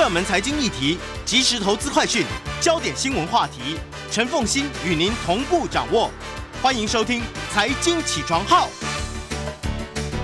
热门财经议题、即时投资快讯、焦点新闻话题，陈凤欣与您同步掌握。欢迎收听《财经起床号》。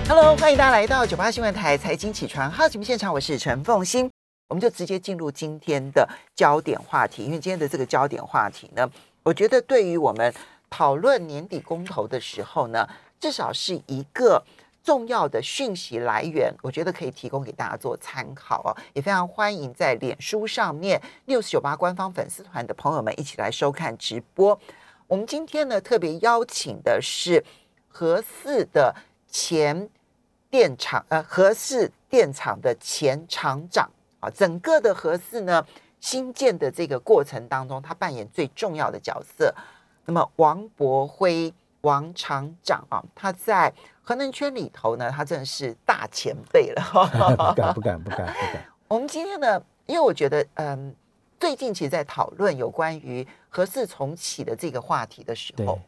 Hello，欢迎大家来到九八新闻台财经起床号节目现场，我是陈凤欣。我们就直接进入今天的焦点话题，因为今天的这个焦点话题呢，我觉得对于我们讨论年底公投的时候呢，至少是一个重要的讯息来源，我觉得可以提供给大家做参考哦。也非常欢迎在脸书上面六四九八官方粉丝团的朋友们一起来收看直播。我们今天呢特别邀请的是合四的前电厂呃合四电厂的前厂长啊，整个的合四呢新建的这个过程当中，他扮演最重要的角色。那么王博辉王厂长啊，他在核能圈里头呢，他真的是大前辈了。不敢不敢不敢不敢。我们今天呢，因为我觉得，嗯，最近其实在讨论有关于核四重启的这个话题的时候，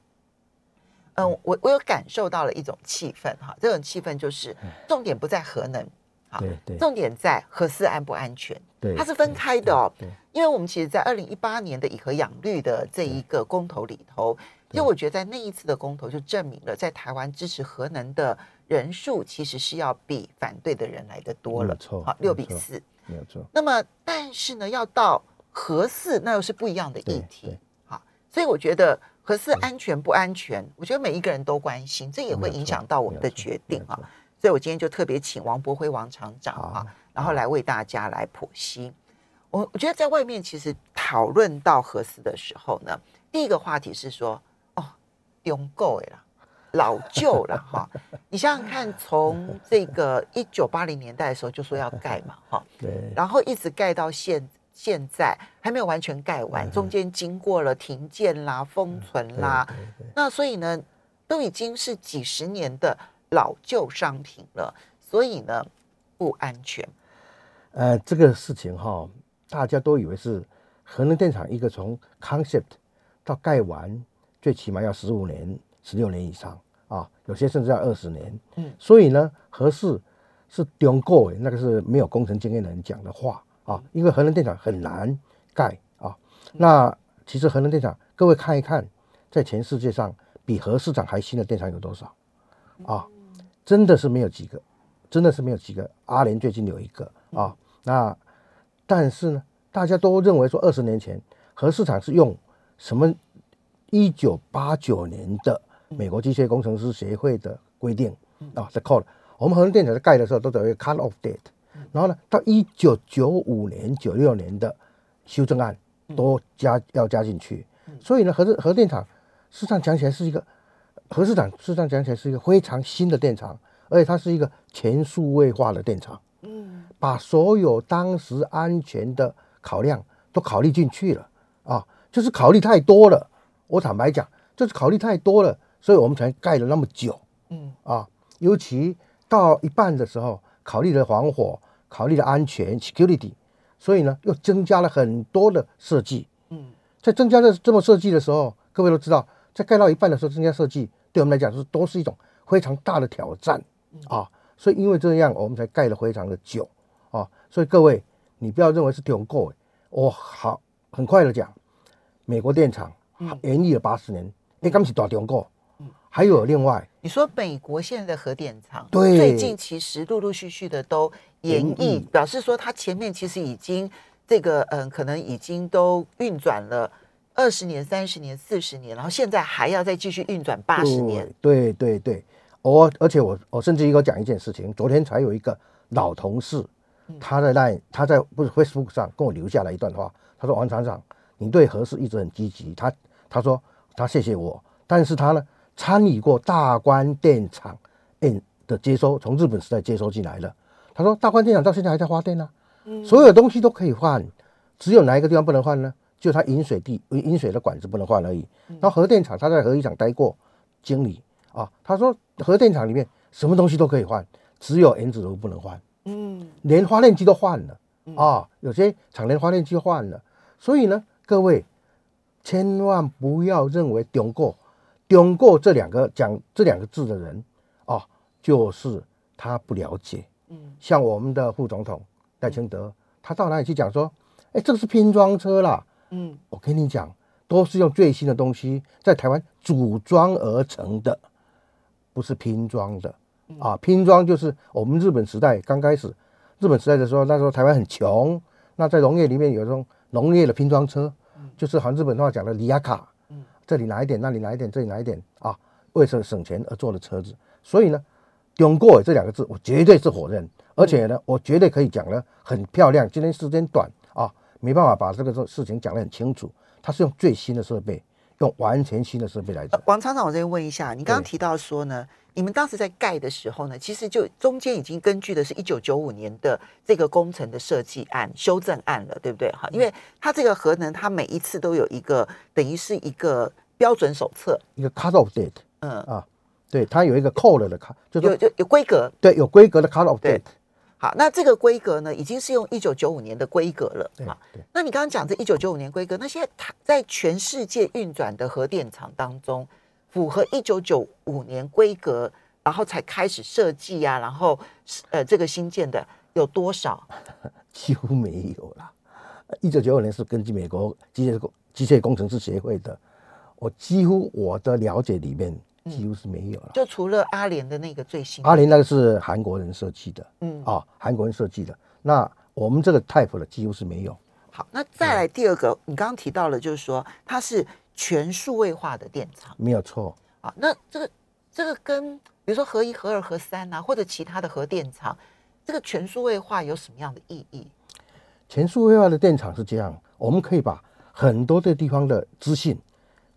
嗯，我我有感受到了一种气氛哈，这种气氛就是重点不在核能，啊对对重点在核四安不安全，对，它是分开的哦。因为我们其实，在二零一八年的以和养绿的这一个公投里头，其实我觉得在那一次的公投就证明了，在台湾支持核能的人数其实是要比反对的人来的多了，没有错好，六比四。没有错。那么，但是呢，要到核四，那又是不一样的议对题对。好，所以我觉得核四安全不安全，我觉得每一个人都关心，这也会影响到我们的决定啊。所以我今天就特别请王博辉王厂长啊，然后来为大家来剖析。我我觉得在外面其实讨论到核四的时候呢，第一个话题是说，哦，用够了，老旧了哈。你想想看，从这个一九八零年代的时候就说要盖嘛，哈，对然后一直盖到现现在还没有完全盖完，中间经过了停建啦、封存啦，那所以呢，都已经是几十年的老旧商品了，所以呢不安全。呃，这个事情哈，大家都以为是核能电厂一个从 concept 到盖完，最起码要十五年、十六年以上啊，有些甚至要二十年。嗯，所以呢，核四是中国那个是没有工程经验的人讲的话啊，因为核能电厂很难盖啊。那其实核能电厂，各位看一看，在全世界上比核市场还新的电厂有多少啊？真的是没有几个，真的是没有几个。阿联最近有一个啊，那但是呢，大家都认为说二十年前核市场是用什么？一九八九年的美国机械工程师协会的规定啊，是 code。我们核能电厂在盖的时候都有一个 cut off date，然后呢，到一九九五年、九六年的修正案都加要加进去，所以呢，核核电厂事实上讲起来是一个核市场，事实上讲起来是一个非常新的电厂，而且它是一个全数位化的电厂。嗯，把所有当时安全的考量都考虑进去了啊，就是考虑太多了。我坦白讲，就是考虑太多了，所以我们才盖了那么久。嗯啊，尤其到一半的时候，考虑了防火，考虑了安全 security，所以呢，又增加了很多的设计。嗯在增加这这么设计的时候，各位都知道，在盖到一半的时候增加设计，对我们来讲是都是一种非常大的挑战啊。所以因为这样，我们才盖了非常的久啊。所以各位，你不要认为是挺够，我好很快的讲，美国电厂延役了八十年，你刚是大中国，还有另外你说美国现在的核电厂，对最近其实陆陆续续的都延延役役，表示说它前面其实已经这个嗯，可能已经都运转了二十年、三十年、四十年，然后现在还要再继续运转八十年。对对对，我而且我我甚至于给我讲一件事情，昨天才有一个老同事，他在那他在不是 Facebook 上跟我留下来一段话，他说王厂长，你对核事一直很积极，他他说他谢谢我，但是他呢参与过大关电厂 N 的接收，从日本时代接收进来的，他说大关电厂到现在还在发电呢、所有东西都可以换，只有哪一个地方不能换呢？就它饮水地饮水的管子不能换而已。然后核电厂他在核一厂待过经理啊，他说核电厂里面什么东西都可以换，只有原子炉不能换，嗯连发电机都换了啊，有些厂连发电机换了。所以呢，各位千万不要认为中国中国这两个讲这两个字的人啊，就是他不了解。嗯像我们的副总统赖清德，他他到哪里去讲说，哎，这个是拼装车啦。嗯，我跟你讲，都是用最新的东西在台湾组装而成的，不是拼装的啊。拼装就是我们日本时代刚开始，日本时代的时候，那时候台湾很穷，那在农业里面有这种农业的拼装车，就是好像日本话讲的里亚卡，这里拿一点，那里拿一点，这里拿一点啊，为了省钱而做的车子。所以呢，中国这两个字我绝对是否认，而且呢，我绝对可以讲的很漂亮。今天时间短啊，没办法把这个事情讲得很清楚。它是用最新的设备，用完全新的设备来做。王厂长，我这边问一下，你刚刚提到说呢，你们当时在盖的时候呢，其实就中间已经根据的是一九九五年的这个工程的设计案修正案了，对不对？哈，因为它这个核能，它每一次都有一个等于是一个标准手册，一个 cut off date 嗯，啊，对，它有一个 code 的 cut，就是说有就有规格。对有规格的 cut off 对 date。好，那这个规格呢，已经是用一九九五年的规格了对啊。那你刚刚讲这一九九五年规格，那现在它在全世界运转的核电厂当中，符合一九九五年规格，然后才开始设计啊，然后呃这个新建的有多少？几乎没有啦。一九九五年是根据美国机械工机械工程师协会的，我几乎我的了解里面几乎是没有了。就除了阿联的那个最新，阿联那个是韩国人设计的，嗯啊，韩国人设计的。那我们这个 type 的几乎是没有。好，那再来第二个，你刚刚提到了，就是说它是全数位化的电厂没有错，啊。那这个这个跟比如说核一、核二、核三啊，或者其他的核电厂，这个全数位化有什么样的意义？全数位化的电厂是这样，我们可以把很多的地方的资讯，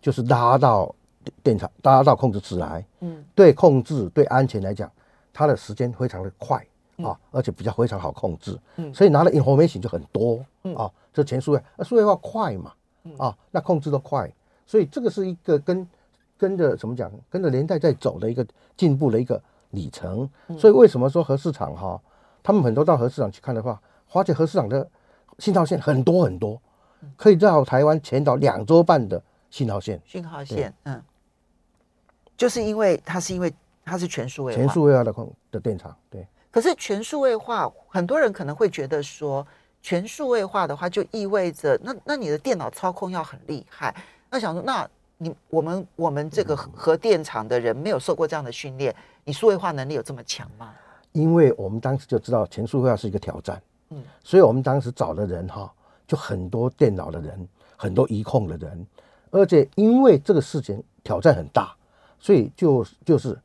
就是拉到电厂，拉到控制室来。嗯，对控制、对安全来讲，它的时间非常的快啊，而且比较非常好控制。嗯。所以拿的 information 就很多嗯。啊。这全数位，那数位化快嘛啊，那控制的快，所以这个是一个跟跟着怎么讲，跟着年代在走的一个进步的一个里程。所以为什么说核市场哈，他们很多到核市场去看的话，发现核市场的信号线很多很多，可以绕台湾前岛两周半的信号线，信号线，嗯，就是因为它是因为它是全数位化，全数位化的控的电厂，对。可是全数位化，很多人可能会觉得说，全数位化的话，就意味着那那你的电脑操控要很厉害。那想说，那你我们我们这个核核电厂的人没有受过这样的训练，你数位化能力有这么强吗？因为我们当时就知道全数位化是一个挑战，嗯所以我们当时找的人哈，就很多电脑的人，很多移控的人，而且因为这个事情挑战很大，所以就就是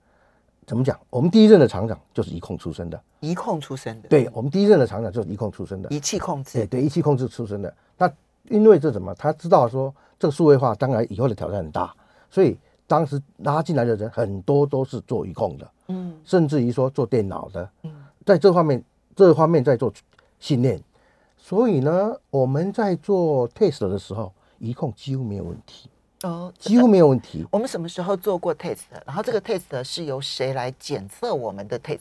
怎么讲，我们第一任的厂长就是一控出身的，一控出身的，对我们第一任的厂长就是一控出身的，仪器控制，对对，仪器控制出身的。那因为这怎么，他知道说这个数位化当然以后的挑战很大，所以当时拉进来的人很多都是做一控的，嗯。甚至于说做电脑的，嗯。在这方面这方面在做训练，所以呢，我们在做 test 的时候，一控几乎没有问题，哦，几乎没有问题。我们什么时候做过 test？然后这个 test 是由谁来检测我们的 test？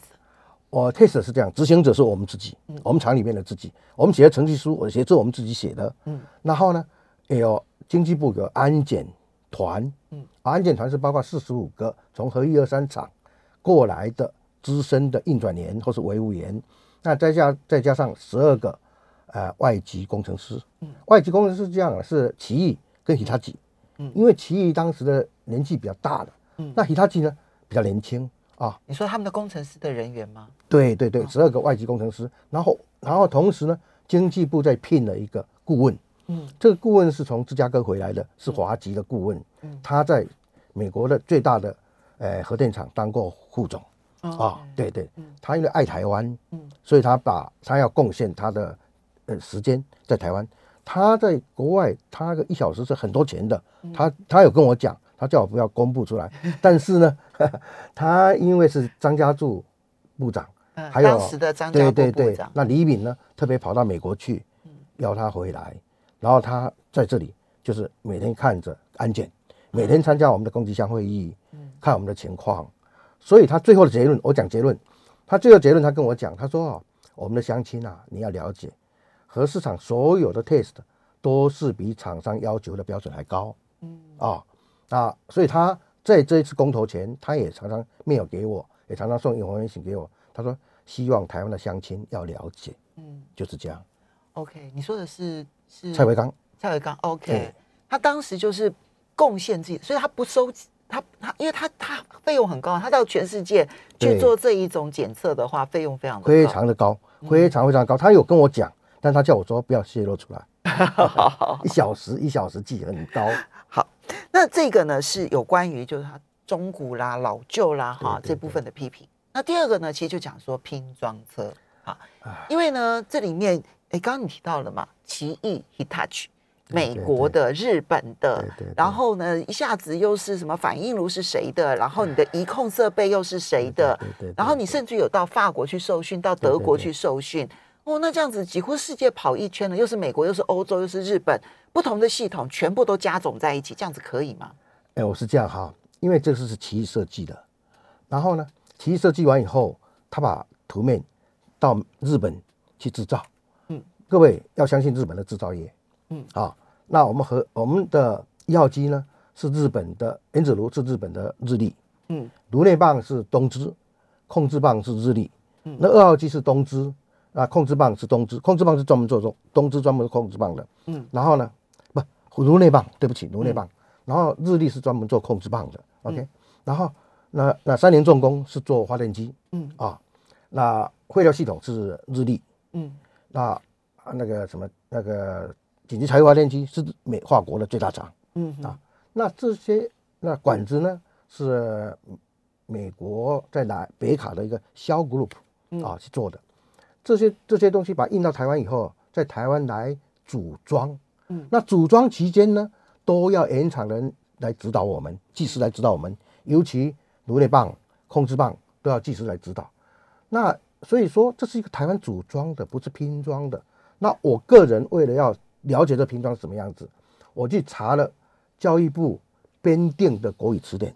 我 test 是这样，执行者是我们自己，我们厂里面的自己，我们写的程序书，我写这我们自己写的，嗯，然后呢，也有经济部有安检团，嗯，安检团是包括四十五个从核一二三厂过来的资深的运转员或是维护员，那再加再加上十二个呃外籍工程师，嗯，外籍工程师是这样的，是奇异跟 Hitachi，嗯因为奇异当时的年纪比较大了，嗯。那 Hitachi 呢比较年轻啊，你说他们的工程师的人员吗？对对对，十二个外籍工程师，然后然后同时呢，经济部在聘了一个顾问，嗯。这个顾问是从芝加哥回来的，是华籍的顾问，嗯。他在美国的最大的呃核电厂当过副总啊哦，对对。嗯，他因为爱台湾，嗯。所以他把他要贡献他的呃时间在台湾，他在国外他那个一小时是很多钱的，嗯。他他有跟我讲，他叫我不要公布出来，但是呢，他因为是张家柱部长。嗯，还有当时的张家对对那李敏呢特别跑到美国去，邀他回来，然后他在这里就是每天看着安检，每天参加我们的攻击箱会议，看我们的情况，所以他最后的结论，我讲结论，他最后结论他跟我讲，他说哦，我们的乡亲啊，你要了解，核市场所有的 test 都是比厂商要求的标准还高，嗯啊啊，所以他在这一次公投前，他也常常 mail 给我，也常常送 information 给我。他说希望台湾的乡亲要了解，嗯，就是这样。OK，你说的是是蔡维刚，蔡伟刚 OK，对他当时就是贡献自己，所以他不收集。他他，因为他他费用很高，他到全世界去做这一种检测的话，费用非常的高非常的高，非常非常高。他有跟我讲，但他叫我说不要泄露出来。一小时一小时记很高，好。那这个呢是有关于就是它中古啦、老旧啦哈这部分的批评。那第二个呢，其实就讲说拼装车啊，啊因为呢这里面哎，刚刚你提到了嘛，奇异 Hitachi。美对国的、日本的然后呢，一下子又是什么反应炉是谁的，然后你的移控设备又是谁的然后你甚至有到法国去受训，到德国去受训，哦，那这样子几乎世界跑一圈了，又是美国，又是欧洲，又是日本，不同的系统全部都加总在一起，这样子可以吗？哎，我是这样哈，因为这个是奇异设计的，然后呢，奇异设计完以后，他把图面到日本去制造，嗯，各位要相信日本的制造业，嗯。啊，那我们和我们的一号机呢是日本的原子炉是日本的日立，嗯。炉内棒是东芝，控制棒是日立，嗯。那二号机是东芝，啊，控制棒是东芝，控制棒是专门做东东芝专门控制棒的，嗯，然后呢，不颅内棒，对不起，颅内棒，然后日立是专门做控制棒的，OK，、然后那那三菱重工是做发电机，嗯。啊，那汇料系统是日立，嗯。那啊那个什么那个紧急柴油发电机是美法国的最大厂。嗯。啊那这些那管子呢是美国在南北卡的一个肖 group 啊去做的，这些这些东西把它运到台湾以后，在台湾来组装，嗯那组装期间呢，都要原厂人来指导我们，技师来指导我们，尤其炉内棒、控制棒都要技师来指导。那所以说这是一个台湾组装的，不是拼装的。那我个人为了要了解这拼装是什么样子，我去查了教育部编定的国语词典，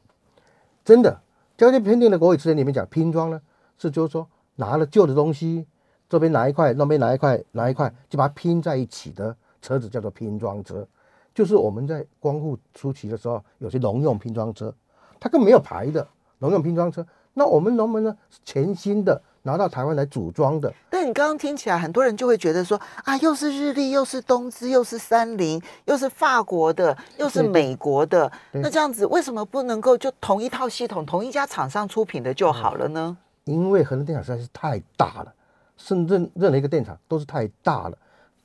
真的，教育部编定的国语词典里面讲拼装呢，是就是说拿了旧的东西，这边拿一块，那边拿一块，拿一块，就把它拼在一起的车子叫做拼装车。就是我们在光复初期的时候，有些农用拼装车，它根本没有牌的农用拼装车。那我们农民呢，是全新的拿到台湾来组装的，但你刚刚听起来，很多人就会觉得说啊，又是日立，又是东芝，又是三菱，又是法国的，又是美国的，那这样子为什么不能够就同一套系统，同一家厂商出品的就好了呢？因为核能电厂实在是太大了，甚至任何一个电厂都是太大了，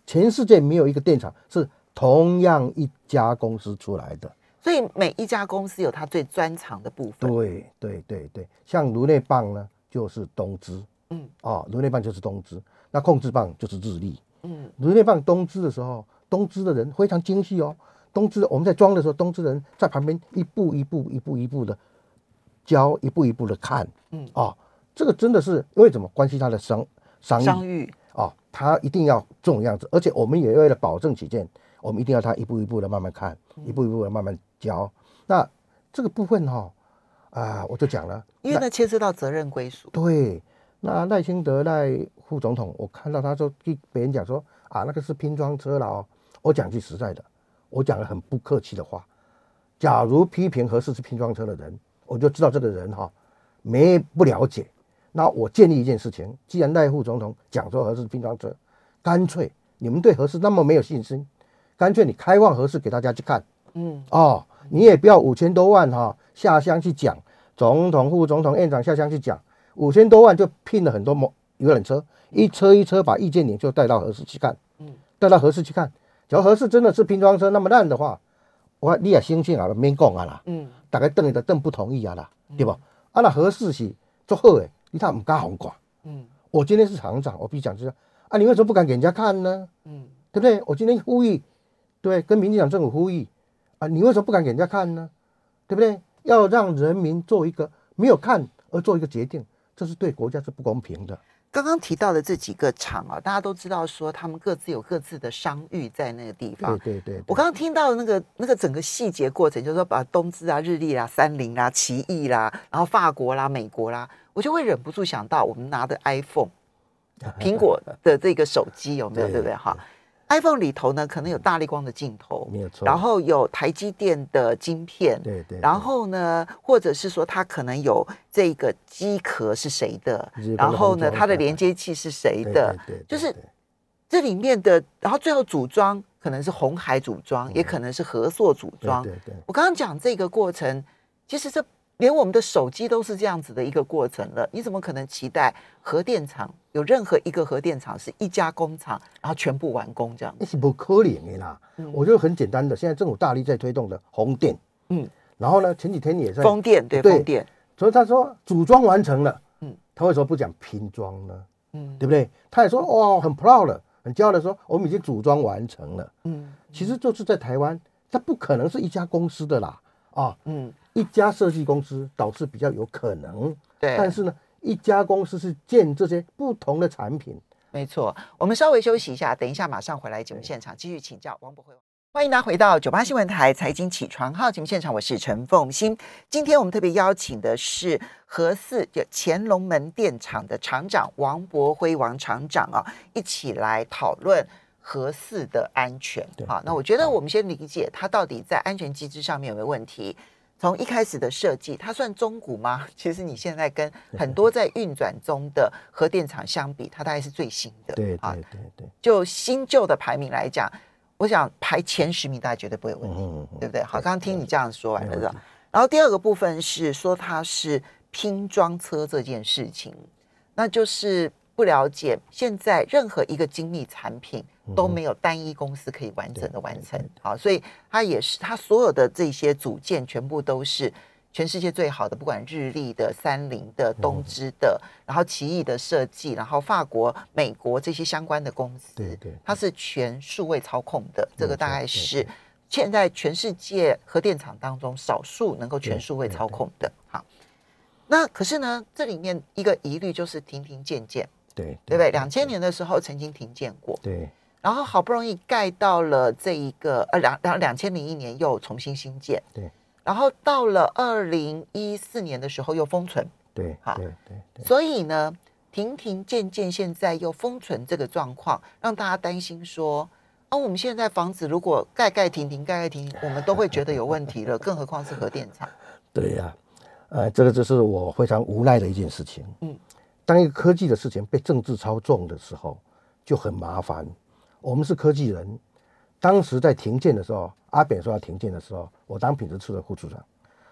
全世界没有一个电厂是同样一家公司出来的。所以每一家公司有它最专长的部分。对对对对，像颅内棒呢就是东芝，嗯哦，颅内棒就是东芝，那控制棒就是日立。嗯颅内棒东芝的时候，东芝的人非常精细哦。东芝我们在装的时候，东芝人在旁边一步一步、一步一步的教，一步一步的看。嗯哦，这个真的是因为怎么关系他的商商誉商誉，啊，他一定要这种样子，而且我们也为了保证起见，我们一定要他一步一步的慢慢看，一步一步的慢慢教。那这个部分哈、啊，我就讲了，因为那牵涉到责任归属。对，那赖清德赖副总统，我看到他说跟别人讲说啊，那个是拼装车了哦。我讲句实在的，我讲了很不客气的话。假如批评合适是拼装车的人，我就知道这个人哈、没不了解。那我建议一件事情，既然赖副总统讲说合适是拼装车，干脆你们对合适那么没有信心，干脆你开放合适给大家去看。嗯哦，你也不要五千多万哈、下乡去讲，总统、副总统、院长下乡去讲，五千多万就聘了很多摩游览车，一车一车把意见领袖带到合适去看，嗯，带到合适去看。假如合适真的是拼装车那么烂的话，我你也相信啊，免讲啊啦，嗯大概邓的邓不同意啊啦，对吧？啊，那合适是做好的，你他唔敢红挂。嗯我今天是厂长，我必须讲就是啊，你为什么不敢给人家看呢？嗯对不对？我今天呼吁，对，跟民进党政府呼吁啊，你为什么不敢给人家看呢？对不对？要让人民做一个没有看而做一个决定，这是对国家是不公平的。刚刚提到的这几个厂啊，大家都知道说他们各自有各自的商誉在那个地方对。对对，我刚刚听到的那个那个整个细节过程，就是说把东芝啊、日立啊、三菱啊、奇异啦，然后法国啦、美国啦，我就会忍不住想到我们拿的 iPhone，苹果的这个手机有没有？对对不对？哈，iPhone 里头呢可能有大力光的镜头，没有错。然后有台积电的晶片，对对，然后呢，或者是说它可能有这个机壳是谁的，的然后呢，它的连接器是谁对的，对对对。就是这里面的，然后最后组装可能是红海组装，也可能是合作组装。对对，我刚刚讲这个过程，其实这连我们的手机都是这样子的一个过程了。你怎么可能期待核电厂有任何一个核电厂是一家工厂，然后全部完工这样？那是不可能的啦。我觉得很简单的，现在政府大力在推动的红电，嗯，然后呢，前几天也在风电，对风电，所以他说组装完成了，嗯，他为什么不讲拼装呢？嗯，对不对？他也说哇，很 proud 了。很骄傲的说，我们已经组装完成了。嗯，其实就是在台湾，它不可能是一家公司的啦。啊，嗯，一家设计公司导致比较有可能。对，但是呢，一家公司是建这些不同的产品。没错，我们稍微休息一下，等一下马上回来节目现场继续请教王博辉。欢迎大家回到九八新闻台财经起床号节目现场，我是陈凤欣。今天我们特别邀请的是和四就乾隆门电厂的厂长王博辉王厂长啊，一起来讨论和四的安全。好，那我觉得我们先理解它到底在安全机制上面有没有问题。从一开始的设计，它算中古吗？其实你现在跟很多在运转中的核电厂相比，它大概是最新的。对对对对，就新旧的排名来讲。我想排前十名，大家绝对不会有问题，对不对？好，刚刚听你这样说完了，然后第二个部分是说它是拼装车这件事情，那就是不了解现在任何一个精密产品都没有单一公司可以完整的完成，好，所以它也是它所有的这些组件全部都是。全世界最好的，不管日立的、三菱的、东芝的，然后奇异的设计，然后法国、美国这些相关的公司，对对，它是全数位操控的。这个大概是现在全世界核电厂当中少数能够全数位操控的。好，那可是呢，这里面一个疑虑就是停停建建，对对不对？两千年的时候曾经停建过，对，然后好不容易盖到了这一个呃两两两千零一年又重新新建，对。然后到了二零一四年的时候又封存，对，好，对对。所以呢，停停建建现在又封存这个状况，让大家担心说，啊，我们现在房子如果盖盖停停盖盖停停，我们都会觉得有问题了，更何况是核电厂。对呀，呃，这个就是我非常无奈的一件事情。嗯，当一个科技的事情被政治操纵的时候，就很麻烦。我们是科技人。当时在停建的时候，阿扁说要停建的时候，我当品质处的副处长，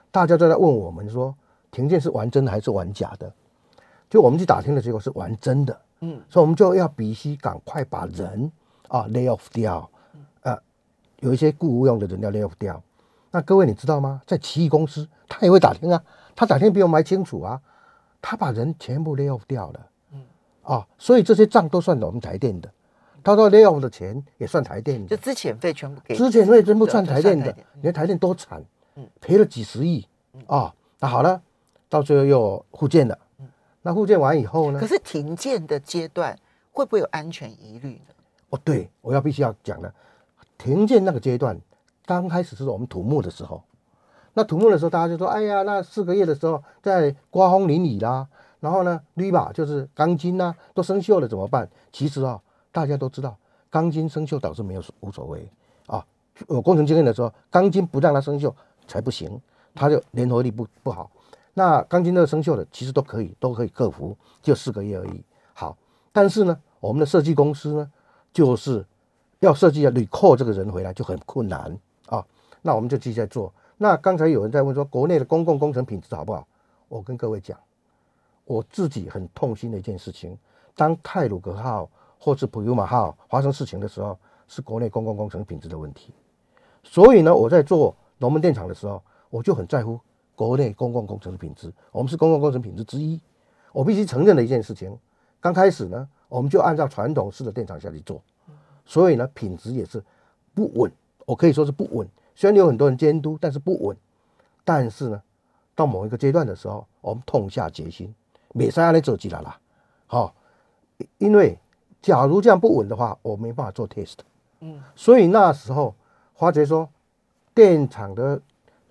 大家都在问我们说，停建是玩真的还是玩假的？就我们去打听的结果是玩真的，嗯，所以我们就要必须赶快把人啊 lay off 掉，呃，有一些雇务用的人要 lay off 掉。那各位你知道吗？在奇异公司，他也会打听啊，他打听比我们还清楚啊，他把人全部 lay off 掉了，嗯，啊，所以这些账都算我们台电的。他说 lay off 的钱也算台电的，就资遣费全部给，资遣费全部算台电的。你看台电多惨，赔了几十亿啊！那好了，到最后又复建了。那复建完以后呢？可是停建的阶段会不会有安全疑虑呢？哦，对，我要必须要讲了，停建那个阶段，刚开始是我们土木的时候，那土木的时候大家就说：“哎呀，那四个月的时候在刮风淋雨啦，然后呢铝吧就是钢筋呐都生锈了怎么办？”其实啊。大家都知道，钢筋生锈导致没有无所谓啊。有工程经验的时候，钢筋不让它生锈才不行，它就粘合力不不好。那钢筋那个生锈的，其实都可以都可以克服，就四个月而已。好，但是呢，我们的设计公司呢，就是要设计要 recall 这个人回来就很困难啊。那我们就继续在做。那刚才有人在问说，国内的公共工程品质好不好？我跟各位讲，我自己很痛心的一件事情，当泰鲁格号。或是普悠玛号发生事情的时候，是国内公共工程品质的问题。所以呢，我在做龙门电厂的时候，我就很在乎国内公共工程的品质。我们是公共工程品质之一，我必须承认的一件事情。刚开始呢，我们就按照传统式的电厂下去做，所以呢，品质也是不稳。我可以说是不稳。虽然有很多人监督，但是不稳。但是呢，到某一个阶段的时候，我们痛下决心，没再让你走起来了。好，因为。假如这样不稳的话，我没办法做 test。嗯，所以那时候发觉说，电厂的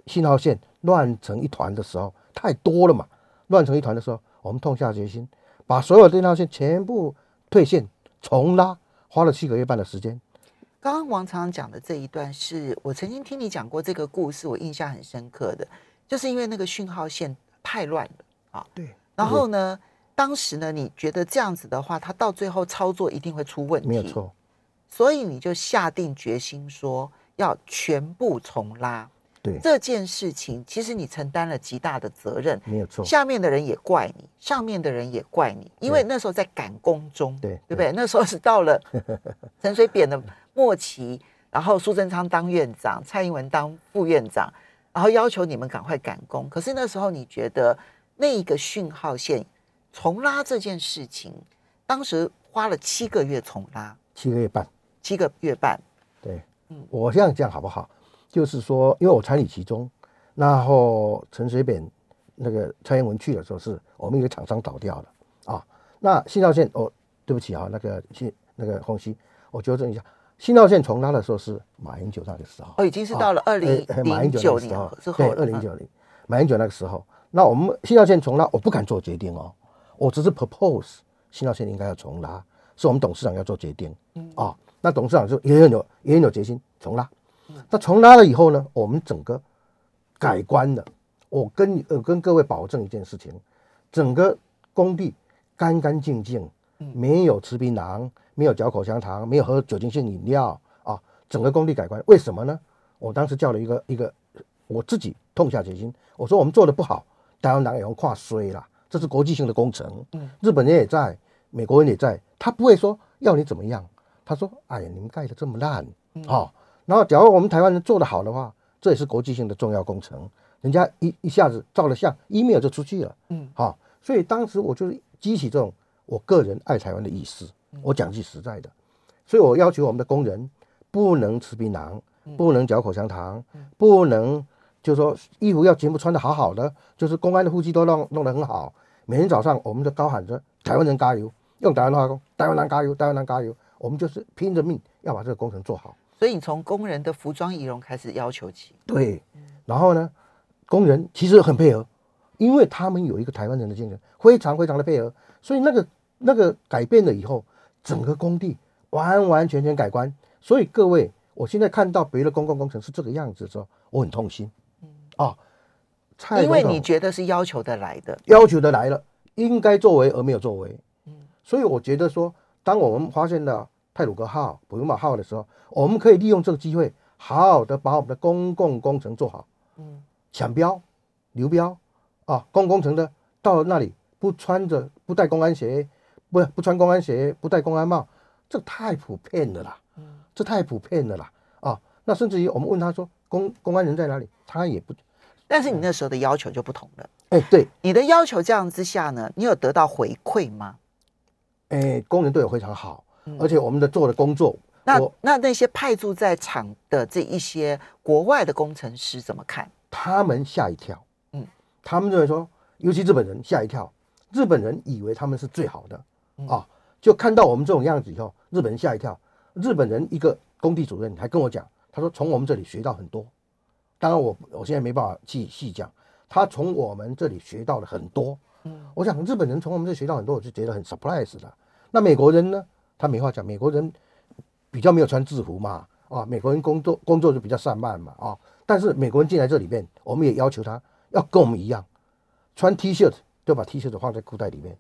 信号线乱成一团的时候，太多了嘛，乱成一团的时候，我们痛下决心，把所有电号线全部退线重拉，花了七个月半的时间。刚刚王常讲的这一段，是我曾经听你讲过这个故事，我印象很深刻的，就是因为那个讯号线太乱了啊。对。然后呢？当时呢，你觉得这样子的话，他到最后操作一定会出问题，没有，错，所以你就下定决心说要全部重拉。对，这件事情其实你承担了极大的责任，没有错，下面的人也怪你，上面的人也怪你，因为那时候在赶工中，对对不对？那时候是到了 陈水扁的末期，然后苏贞昌当院长，蔡英文当副院长，然后要求你们赶快赶工。可是那时候你觉得那一个讯号线重拉这件事情，当时花了七个月重拉，七个月半。七个月半，对，嗯我这样讲好不好？就是说，因为我参与其中，然后陈水扁那个蔡英文去的时候，是我们一个厂商倒掉了啊。那信号线，哦，对不起啊，那个信那个洪熙，我纠正一下，信道线重拉的时候是马英九那个时候，哦，已经是到了二零零九年对，二零九零，马英九那个时候，那我们新道线重拉，我不敢做决定哦，我只是 propose 新道线应该要重拉，是我们董事长要做决定，嗯。啊，那董事长就也很有也很有决心重拉，那重拉了以后呢，我们整个改观的，我跟你呃跟各位保证一件事情，整个工地干干净净，没有吃槟榔，没有嚼口香糖，没有喝酒精性饮料啊，整个工地改观。为什么呢？我当时叫了一个一个，我自己痛下决心，我说我们做的不好，台湾党也用跨衰了，这是国际性的工程，日本人也在，美国人也在，他不会说要你怎么样，他说，哎呀，你们盖的这么烂，哦，然后假如我们台湾人做的好的话，这也是国际性的重要工程，人家一一下子照了相，email 就出去了，嗯，好、所以当时我就是激起这种我个人爱台湾的意思，我讲句实在的，所以我要求我们的工人不能吃槟榔，不能嚼口香糖，不能就是说衣服要全部穿的好好的，就是公安的护具都弄弄得很好，每天早上我们都高喊着台湾人加油，用台湾话说台湾人加油，台湾人加油，我们就是拼着命要把这个工程做好。所以你从工人的服装仪容开始要求起，对，然后呢，工人其实很配合，因为他们有一个台湾人的精神，非常非常的配合，所以那个那个改变了以后，整个工地完完全全改观。所以各位，我现在看到别的公共工程是这个样子的时候，我很痛心。啊，蔡因为你觉得是要求的来的，要求的来了，应该作为而没有作为。所以我觉得说，当我们发现了泰鲁格号、普悠马号的时候，我们可以利用这个机会，好好的把我们的公共工程做好。嗯，抢标、流标啊，公共工程的到那里不穿着不戴公安鞋，不不穿公安鞋，不戴公安帽，这太普遍了啦。嗯，这太普遍了啦。啊，那甚至于我们问他说公公安人在哪里，他也不，但是你那时候的要求就不同了。哎，对，你的要求这样之下呢，你有得到回馈吗？哎，工人对我非常好，嗯而且我们的做的工作，那那那些派驻在场的这一些国外的工程师怎么看？他们吓一跳，嗯，他们认为说，尤其日本人吓一跳，日本人以为他们是最好的、嗯啊，就看到我们这种样子以后，日本人吓一跳。日本人一个工地主任还跟我讲，他说从我们这里学到很多，当然我我现在没办法去细讲，他从我们这里学到了很多。嗯，我想日本人从我们这里学到很多，我就觉得很 surprise 的。那美国人呢？他没话讲，美国人比较没有穿制服嘛，啊，美国人工作工作就比较散漫嘛，啊，但是美国人进来这里面，我们也要求他要跟我们一样，穿 T 恤就把 T 恤放在裤袋里面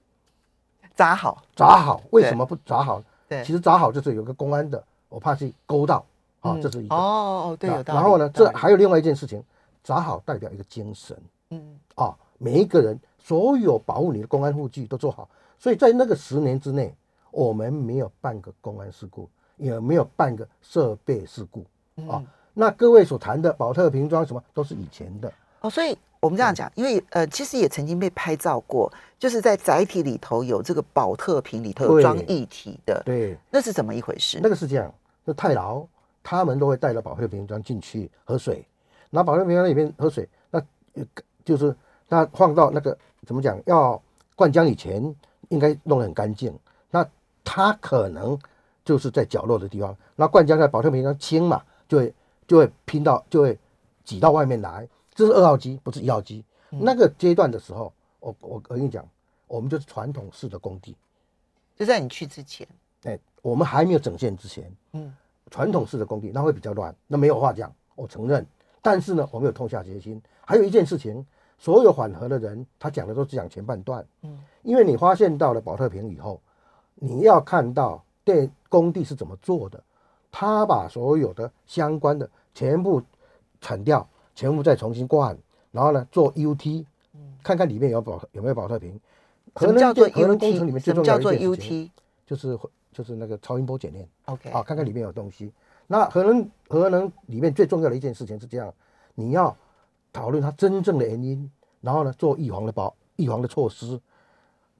扎好，扎好。为什么不扎好？对，其实扎好就是有个公安的，我怕去勾到啊，嗯这是一个。哦哦，对，有道理。然后呢，这还有另外一件事情，扎好代表一个精神嗯啊，每一个人所有保护你的公安护具都做好，所以在那个十年之内，我们没有半个公安事故，也没有半个设备事故啊嗯。那各位所谈的保特瓶装什么都是以前的，哦，所以我们这样讲，因为呃，其实也曾经被拍照过，就是在载体里头有这个保特瓶里头有对。装液体的，对，那是怎么一回事？那个是这样，那太牢，他们都会带着保特瓶装进去喝水，拿保特瓶装里面喝水，那呃就是那放到那个怎么讲，要灌浆以前应该弄得很干净，那它可能就是在角落的地方，那灌浆在保特瓶上轻嘛，就会就会拼到就会挤到外面来，这是二号机，不是一号机。那个阶段的时候，我我我跟你讲，我们就是传统式的工地，就在你去之前，哎，我们还没有整线之前，嗯，传统式的工地那会比较乱，那没有话讲，我承认。但是呢，我们有痛下决心。还有一件事情，所有缓和的人，他讲的都是讲前半段。嗯，因为你发现到了保特瓶以后，你要看到电工地是怎么做的，他把所有的相关的全部铲掉，全部再重新灌，然后呢做 UT，看看里面有保有没有保特瓶。什么叫做核能工程里 UT？面最重什么叫做要的一件事情 UT？就是就是那个超音波检验。OK，啊，看看里面有东西。那核能核能里面最重要的一件事情是这样，你要讨论它真正的原因，然后呢做预防的保预防的措施。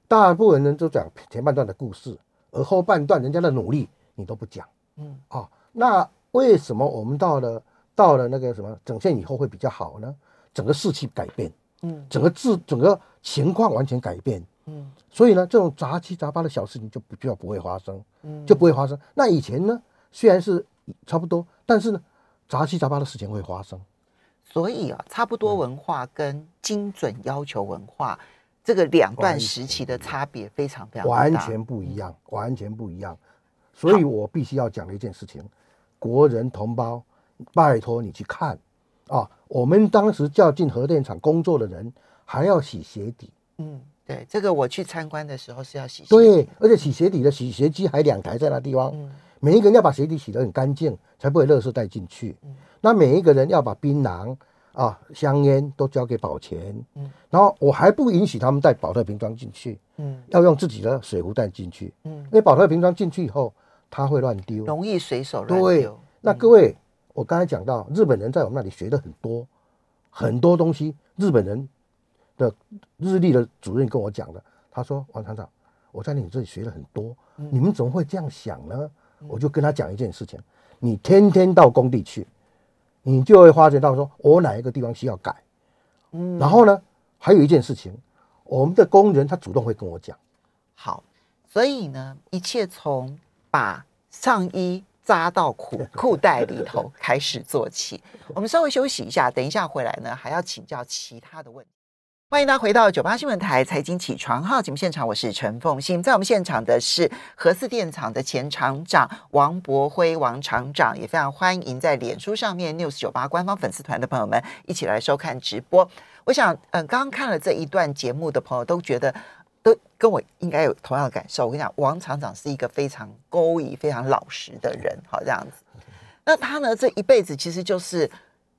大部分人都讲前半段的故事，而后半段人家的努力你都不讲。嗯，啊，那为什么我们到了到了那个什么整线以后会比较好呢？整个士气改变，嗯整个制整个情况完全改变。嗯所以呢，这种杂七杂八的小事情就不就不会发生。嗯，就不会发生。那以前呢，虽然是差不多，但是呢，杂七杂八的事情会发生。所以啊，差不多文化跟精准要求文化这个两段时期的差别非常非常大完全不一样，完全不一样。所以我必须要讲的一件事情，国人同胞，拜托你去看。啊！我们当时叫进核电厂工作的人，还要洗鞋底，嗯，对，这个我去参观的时候是要洗鞋对，而且洗鞋底的洗鞋机还两台在那地方，嗯。每一个人要把鞋底洗得很干净，才不会垃圾带进去。嗯。那每一个人要把槟榔啊、香烟都交给保全，嗯。然后我还不允许他们带保特瓶装进去，嗯。要用自己的水壶带进去，嗯。因，为保特瓶装进去以后，它会乱丢。容易随手乱对丢。，那各位，我刚才讲到，日本人在我们那里学的很多，很多东西。日本人的日历的主任跟我讲的，他说：“王厂长，我在你这里学了很多，嗯你们怎么会这样想呢？”我就跟他讲一件事情：你天天到工地去，你就会发觉到说，我哪一个地方需要改。嗯然后呢，还有一件事情，我们的工人他主动会跟我讲。好，所以呢，一切从把上衣扎到裤 裤袋里头开始做起。我们稍微休息一下，等一下回来呢，还要请教其他的问题。欢迎大家回到九八新闻台财经起床号节目现场，我是陈凤欣。在我们现场的是核四电厂的前厂长王博辉王厂长，也非常欢迎在脸书上面 news 九八官方粉丝团的朋友们一起来收看直播。我想，嗯，刚刚看了这一段节目的朋友都觉得。都跟我应该有同样的感受。我跟你讲，王厂长是一个非常勾引、非常老实的人，好这样子。那他呢，这一辈子其实就是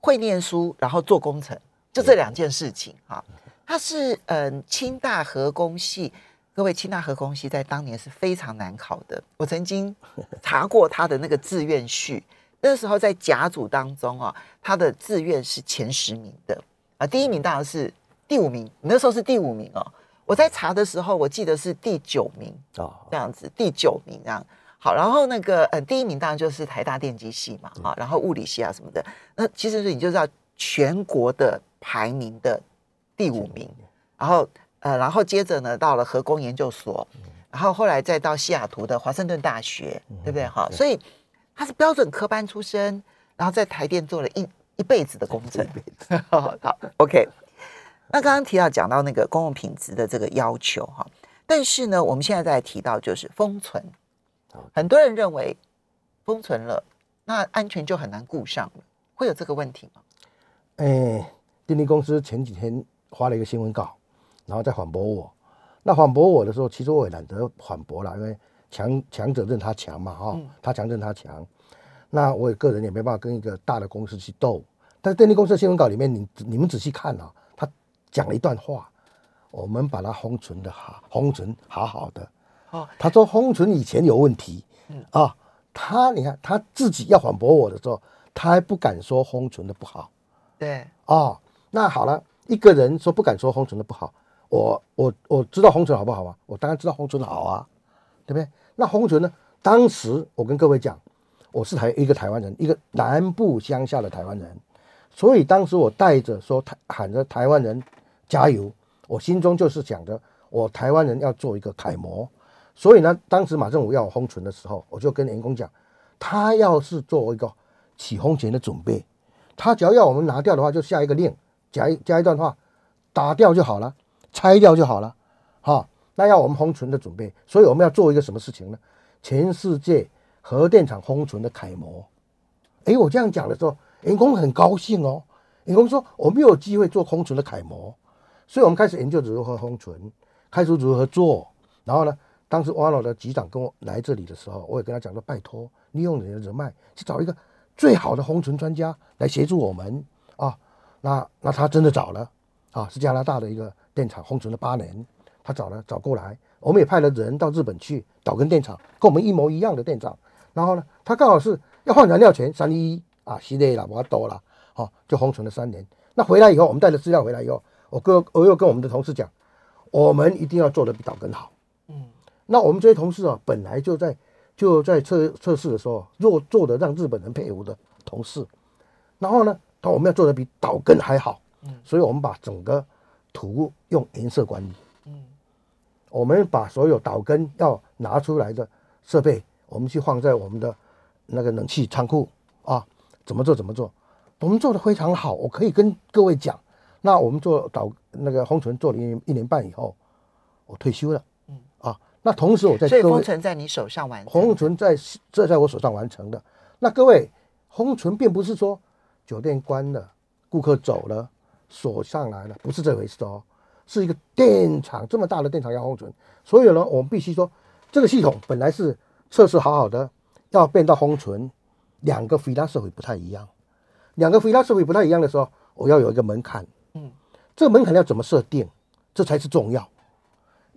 会念书，然后做工程，就这两件事情哈。他是嗯清大核工系，各位清大核工系在当年是非常难考的。我曾经查过他的那个志愿序，那时候在甲组当中啊，他的志愿是前十名的啊，第一名当然是第五名，你那时候是第五名哦。我在查的时候，我记得是第九名哦，这样子，第九名这样。好，然后那个呃，第一名当然就是台大电机系嘛，啊，然后物理系啊什么的。那其实你就知道全国的排名的第五名，然后呃，然后接着呢到了核工研究所，然后后来再到西雅图的华盛顿大学，对不对？哈，所以他是标准科班出身，然后在台电做了一一辈子的工程。好，OK。那刚刚提到讲到那个公共品质的这个要求哈，但是呢，我们现在在提到就是封存，很多人认为封存了，那安全就很难顾上了，会有这个问题吗？哎，电力公司前几天发了一个新闻稿，然后再反驳我。那反驳我的时候，其实我也懒得反驳了，因为强强者任他强嘛，哈、嗯他强任他强。那我也个人也没办法跟一个大的公司去斗。但是电力公司的新闻稿里面，你你们仔细看啊，他讲了一段话，我们把它封存的好，封存好好的。哦，他说封存以前有问题，嗯啊，他你看他自己要反驳我的时候，他还不敢说封存的不好。对，哦，那好了，一个人说不敢说封存的不好，我我我知道封存好不好啊？我当然知道红唇好啊，对不对？那封存呢？当时我跟各位讲，我是台一个台湾人，一个南部乡下的台湾人，所以当时我带着说台喊着台湾人加油，我心中就是想着我台湾人要做一个楷模。所以呢，当时马政府要我封存的时候，我就跟员工讲，他要是做一个起封前的准备，他只要要我们拿掉的话，就下一个令，加一加一段话，打掉就好了，拆掉就好了，哈、那要我们封存的准备，所以我们要做一个什么事情呢？全世界核电厂封存的楷模。诶，我这样讲的时候，员工很高兴哦。员工说我们有机会做封存的楷模，所以我们开始研究如何封存，开始如何做。然后呢，当时瓦罗的局长跟我来这里的时候，我也跟他讲说，拜托，利用你的人脉去找一个最好的封存专家来协助我们啊。那那他真的找了啊，是加拿大的一个电厂封存了八年，他找了找过来，我们也派了人到日本去找根电厂，跟我们一模一样的电厂。然后呢，他刚好是要换燃料钱，三一啊，系列了，我多了，好，就封存了三年。那回来以后，我们带着资料回来以后，我跟我又跟我们的同事讲，我们一定要做的比岛根好。嗯，那我们这些同事啊，本来就在就在测测试的时候，做做的让日本人佩服的同事，然后呢，他我们要做的比岛根还好。嗯，所以我们把整个图用颜色管理。嗯，我们把所有岛根要拿出来的设备，我们去放在我们的那个冷气仓库啊，怎么做怎么做。我们做的非常好，我可以跟各位讲。那我们做导那个封存做了一一年半以后，我退休了。嗯啊，那同时我在所以封存在你手上完成，封存在这在我手上完成的。那各位，封存并不是说酒店关了，顾客走了，锁上来了，不是这回事哦。是一个电厂这么大的电厂要封存，所以呢，我们必须说这个系统本来是测试好好的，要变到封存，两个 philosophy 不太一样。两个 philosophy 不太一样的时候，我要有一个门槛，嗯，这个门槛要怎么设定，这才是重要。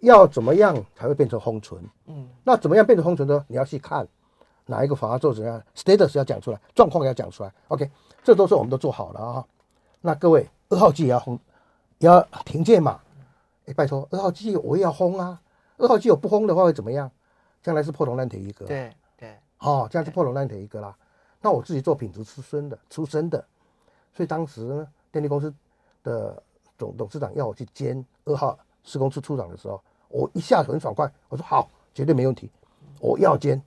要怎么样才会变成封存？嗯，那怎么样变成封存呢？你要去看哪一个法做怎样，status 要讲出来，状况要讲出来。OK，这都是我们都做好了啊。那各位二号机也要封，也要停建嘛？哎，拜托，二号机我也要封啊。二号机我不封的话会怎么样？将来是破铜烂铁一个。对对，哦，这样是破铜烂铁一个啦。那我自己做品质出身的，出身的，所以当时呢，电力公司的总董事长要我去兼二号施工处处长的时候，我一下很爽快，我说好，绝对没问题，我要兼，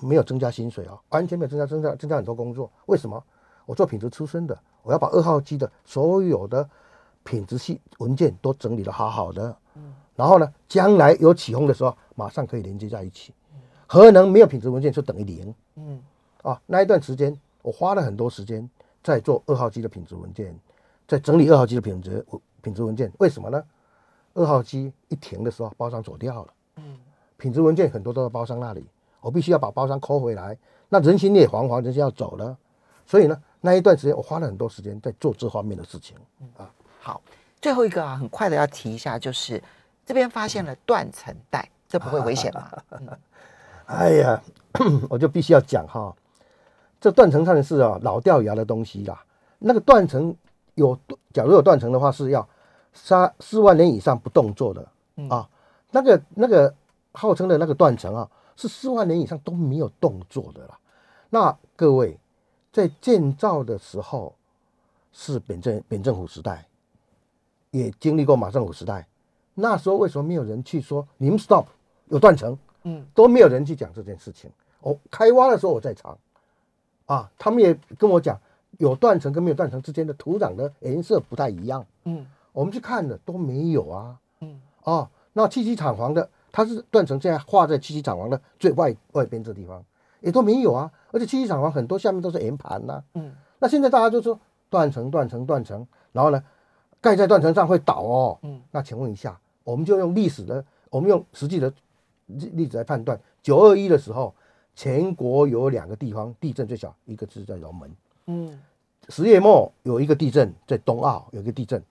没有增加薪水啊，完全没有增加增加增加很多工作。为什么？我做品质出身的，我要把二号机的所有的品质系文件都整理的好好的，嗯，然后呢，将来有起风的时候，马上可以连接在一起。核能没有品质文件就等于零，嗯。啊，那一段时间我花了很多时间在做二号机的品质文件，在整理二号机的品质品质文件。为什么呢？二号机一停的时候，包商走掉了。嗯，品质文件很多都在包商那里，我必须要把包商抠回来。那人心也惶惶，人心要走了。所以呢，那一段时间我花了很多时间在做这方面的事情。啊，好，最后一个啊，很快的要提一下，就是这边发现了断层带，这不会危险吗？哎呀，我就必须要讲哈。这断层上是啊老掉牙的东西啦。那个断层有，假如有断层的话，是要三四万年以上不动作的啊。那个那个号称的那个断层啊，是四万年以上都没有动作的啦。那各位在建造的时候是扁政扁政府时代，也经历过马政府时代。那时候为什么没有人去说你们 stop 有断层？嗯，都没有人去讲这件事情。哦，开挖的时候我在场。啊，他们也跟我讲，有断层跟没有断层之间的土壤的颜色不太一样。嗯，我们去看的都没有啊。嗯，哦，那七七厂房的，它是断层，现在画在七七厂房的最外外边这地方，也都没有啊。而且七七厂房很多下面都是岩盘呐。嗯，那现在大家就说断层、断层、断层，然后呢，盖在断层上会倒哦。嗯，那请问一下，我们就用历史的，我们用实际的例子来判断，九二一的时候。全国有两个地方地震最小，一个是在龙门。嗯，十月末有一个地震，在东澳有一个地震，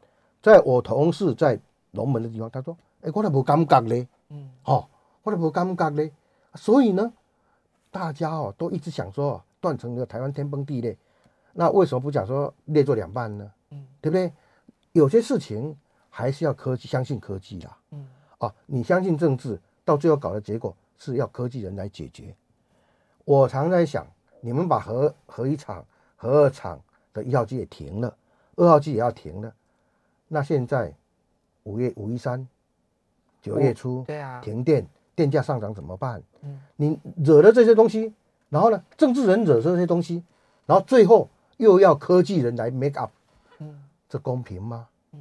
在我同事在龙门的地方，他说：“哎，我都不感觉嘞。”嗯，好，我都不感觉嘞。所以呢，大家哦都一直想说断层的台湾天崩地裂，那为什么不讲说裂作两半呢？嗯，对不对？有些事情还是要科技，相信科技啦。嗯，啊，你相信政治，到最后搞的结果是要科技人来解决。我常在想，你们把核核一厂、核二厂的一号机也停了，二号机也要停了，那现在五月五一三，九月初，对啊，停电，电价上涨怎么办？嗯，你惹了这些东西，然后呢，政治人惹这些东西，然后最后又要科技人来 make up，嗯，这公平吗？嗯，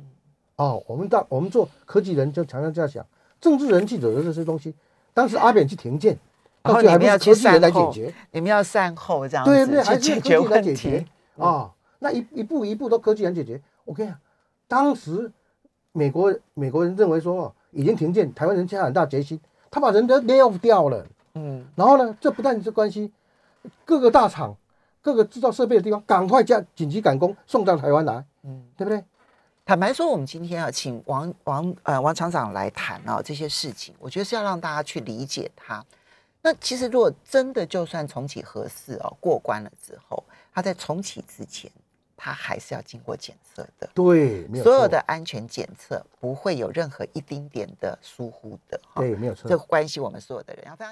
哦，我们当我们做科技人就常常这样想，政治人去惹了这些东西，当时阿扁去停建。然后你们要去善后，你们要善后这样子去解决问题啊。那一一步一步都科技来解决。我跟你讲，当时美国美国人认为说已经停建，台湾人下很大决心，他把人都 lay off 掉了。嗯，然后呢，这不但是关系各个大厂、各个制造设备的地方，赶快加紧急赶工送到台湾来，嗯嗯，对不对？坦白说，我们今天啊请王王呃王厂长来谈啊这些事情，我觉得是要让大家去理解他。那其实如果真的就算重启核四哦过关了之后，它在重启之前，它还是要经过检测的。对，没有错所有的安全检测不会有任何一丁点的疏忽的，对，没有错这。关系我们所有的人要非常。